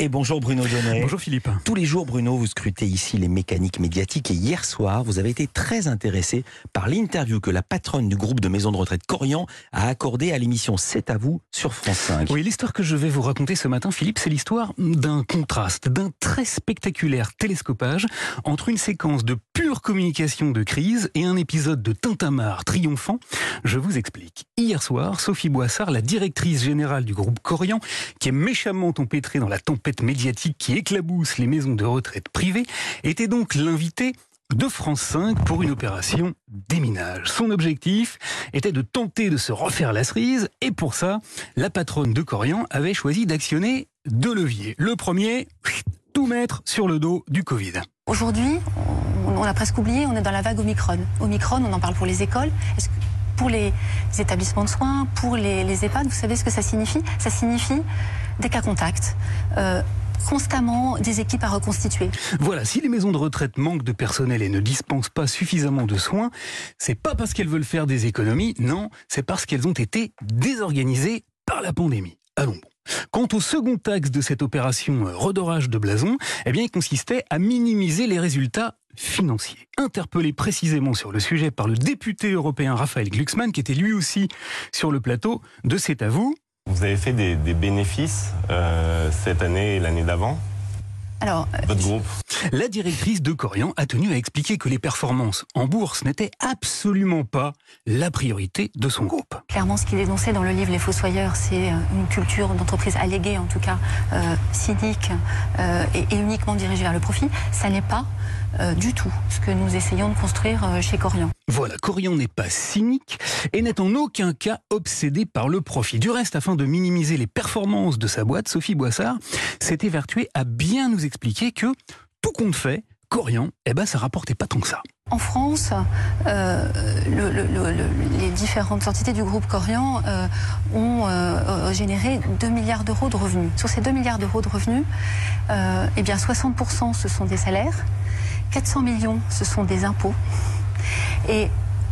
Et bonjour Bruno Donnet. Bonjour Philippe. Tous les jours, Bruno, vous scrutez ici les mécaniques médiatiques et hier soir, vous avez été très intéressé par l'interview que la patronne du groupe de maison de retraite Corian a accordée à l'émission C'est à vous sur France 5. Oui, l'histoire que je vais vous raconter ce matin, Philippe, c'est l'histoire d'un contraste, d'un très spectaculaire télescopage entre une séquence de pure communication de crise et un épisode de tintamarre triomphant. Je vous explique. Hier soir, Sophie Boissard, la directrice générale du groupe Corian, qui est méchamment empêtrée dans la tempête médiatique qui éclabousse les maisons de retraite privées, était donc l'invité de France 5 pour une opération déminage. Son objectif était de tenter de se refaire la cerise et pour ça, la patronne de Corian avait choisi d'actionner deux leviers. Le premier, tout mettre sur le dos du Covid. Aujourd'hui, on a presque oublié, on est dans la vague Omicron. Omicron, on en parle pour les écoles. Pour les établissements de soins, pour les, EHPAD, vous savez ce que ça signifie? Ça signifie des cas contacts. Euh, constamment des équipes à reconstituer. Voilà, si les maisons de retraite manquent de personnel et ne dispensent pas suffisamment de soins, c'est pas parce qu'elles veulent faire des économies, non, c'est parce qu'elles ont été désorganisées par la pandémie. Allons. Quant au second axe de cette opération euh, redorage de blason, eh bien, il consistait à minimiser les résultats financiers. Interpellé précisément sur le sujet par le député européen Raphaël Glucksmann, qui était lui aussi sur le plateau de C'est à vous. Vous avez fait des, des bénéfices euh, cette année et l'année d'avant? Alors, votre groupe? La directrice de Corian a tenu à expliquer que les performances en bourse n'étaient absolument pas la priorité de son groupe. Clairement, ce qu'il énonçait dans le livre Les Fossoyeurs, c'est une culture d'entreprise alléguée, en tout cas euh, cynique euh, et, et, uniquement dirigée vers le profit. Ça n'est pas euh, du tout ce que nous essayons de construire euh, chez Corian. Voilà, Corian n'est pas cynique et n'est en aucun cas obsédé par le profit. Du reste, afin de minimiser les performances de sa boîte, Sophie Boissard s'est évertuée à bien nous expliquer que tout compte fait, Corian, eh ben, ça rapportait pas tant que ça. En France, euh, le, le, le, les différentes entités du groupe Corian euh, ont euh, généré 2 milliards d'euros de revenus. Sur ces 2 milliards d'euros de revenus, eh bien 60% ce sont des salaires, 400 millions ce sont des impôts.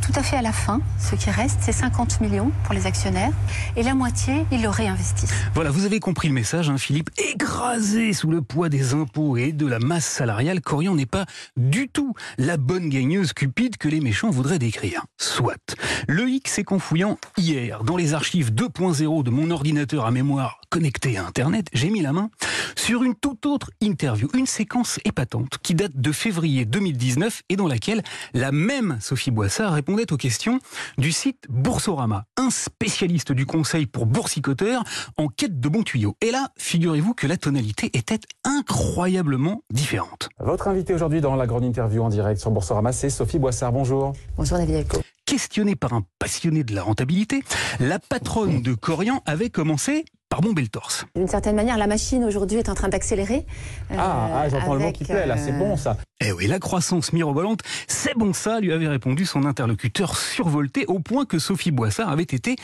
Tout à fait à la fin, ce qui reste, c'est 50 millions pour les actionnaires et la moitié, ils le réinvestissent. Voilà, vous avez compris le message, hein, Philippe. Écrasé sous le poids des impôts et de la masse salariale, Corian n'est pas du tout la bonne gagneuse cupide que les méchants voudraient décrire. Soit. Le X c'est qu'en fouillant hier dans les archives 2.0 de mon ordinateur à mémoire connecté à Internet, j'ai mis la main sur une toute autre interview, une séquence épatante qui date de février 2019 et dans laquelle la même Sophie Boissard répondait aux questions du site Boursorama, un spécialiste du conseil pour boursicoteurs en quête de bons tuyaux. Et là, figurez-vous que la tonalité était incroyablement différente. Votre invité aujourd'hui dans la grande interview en direct sur Boursorama, c'est Sophie Boissard. Bonjour. Bonjour David Elko. Questionnée par un passionné de la rentabilité, la patronne de Corian avait commencé par bomber le torse. D'une certaine manière, la machine aujourd'hui est en train d'accélérer. Euh, ah, ah j'entends le mot qui plaît, là, c'est bon ça. Eh oui, la croissance mirobolante, c'est bon ça, lui avait répondu son interlocuteur survolté, au point que Sophie Boissard avait été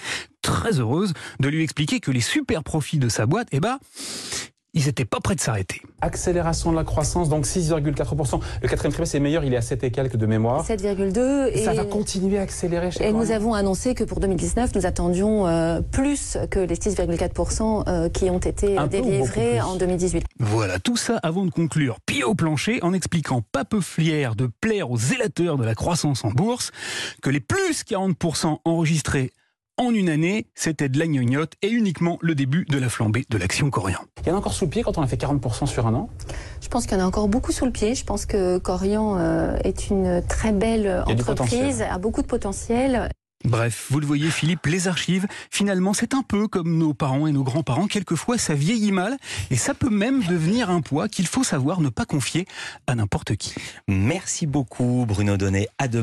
très heureuse de lui expliquer que les super profits de sa boîte, eh ben, ils n'étaient pas prêts de s'arrêter. Accélération de la croissance, donc 6,4%. Le quatrième trimestre est meilleur, il est à 7 et quelques de mémoire. 7,2. Et ça va continuer à accélérer chez Et nous avons annoncé que pour 2019, nous attendions euh, plus que les 6,4% euh, qui ont été Un délivrés en 2018. Voilà, tout ça avant de conclure pied au plancher en expliquant pas peu fier de plaire aux zélateurs de la croissance en bourse que les plus 40% enregistrés en une année, c'était de la gnognotte et uniquement le début de la flambée de l'action Corian. Il y en a encore sous le pied quand on a fait 40% sur un an? Je pense qu'il y en a encore beaucoup sous le pied. Je pense que Corian euh, est une très belle entreprise, a beaucoup de potentiel. Bref, vous le voyez Philippe, les archives, finalement c'est un peu comme nos parents et nos grands-parents, quelquefois ça vieillit mal et ça peut même devenir un poids qu'il faut savoir ne pas confier à n'importe qui. Merci beaucoup Bruno Donnet, à demain.